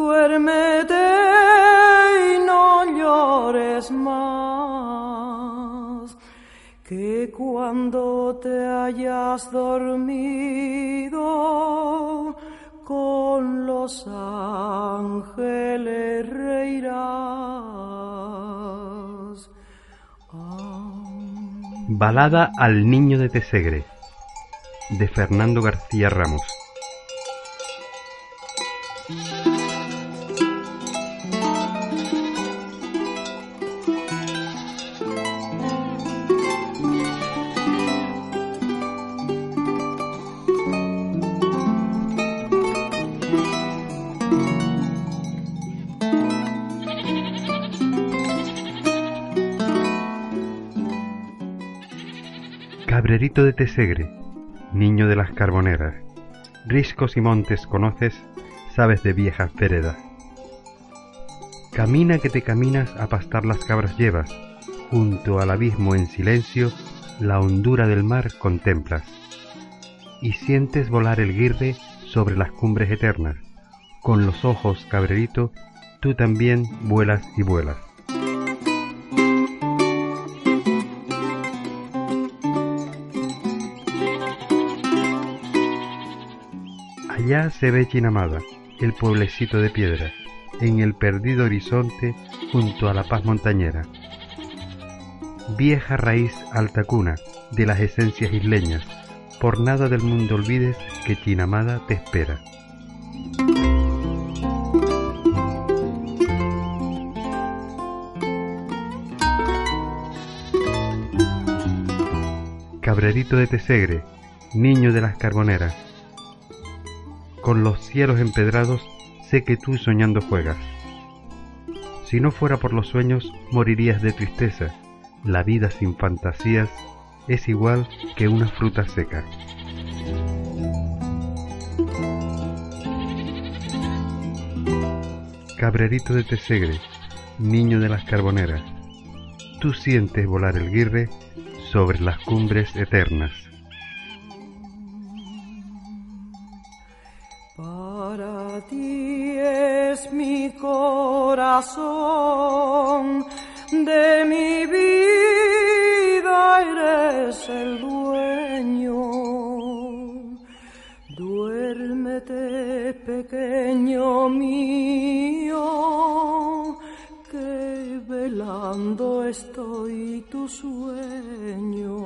duérmete y no llores más, que cuando te hayas dormido con los ángeles reirás. Balada al Niño de Tesegre de Fernando García Ramos. Cabrerito de Tesegre, niño de las carboneras, riscos y montes conoces, sabes de viejas veredas. Camina que te caminas a pastar las cabras llevas, junto al abismo en silencio, la hondura del mar contemplas. Y sientes volar el guirre sobre las cumbres eternas, con los ojos, cabrerito, tú también vuelas y vuelas. Allá se ve Chinamada, el pueblecito de piedra, en el perdido horizonte junto a la paz montañera. Vieja raíz alta cuna de las esencias isleñas, por nada del mundo olvides que Chinamada te espera. Cabrerito de Tesegre, niño de las carboneras, con los cielos empedrados sé que tú soñando juegas. Si no fuera por los sueños, morirías de tristeza. La vida sin fantasías es igual que una fruta seca. Cabrerito de Tesegre, niño de las carboneras, tú sientes volar el guirre sobre las cumbres eternas. Ti es mi corazón, de mi vida eres el dueño. Duérmete, pequeño mío, que velando estoy tu sueño.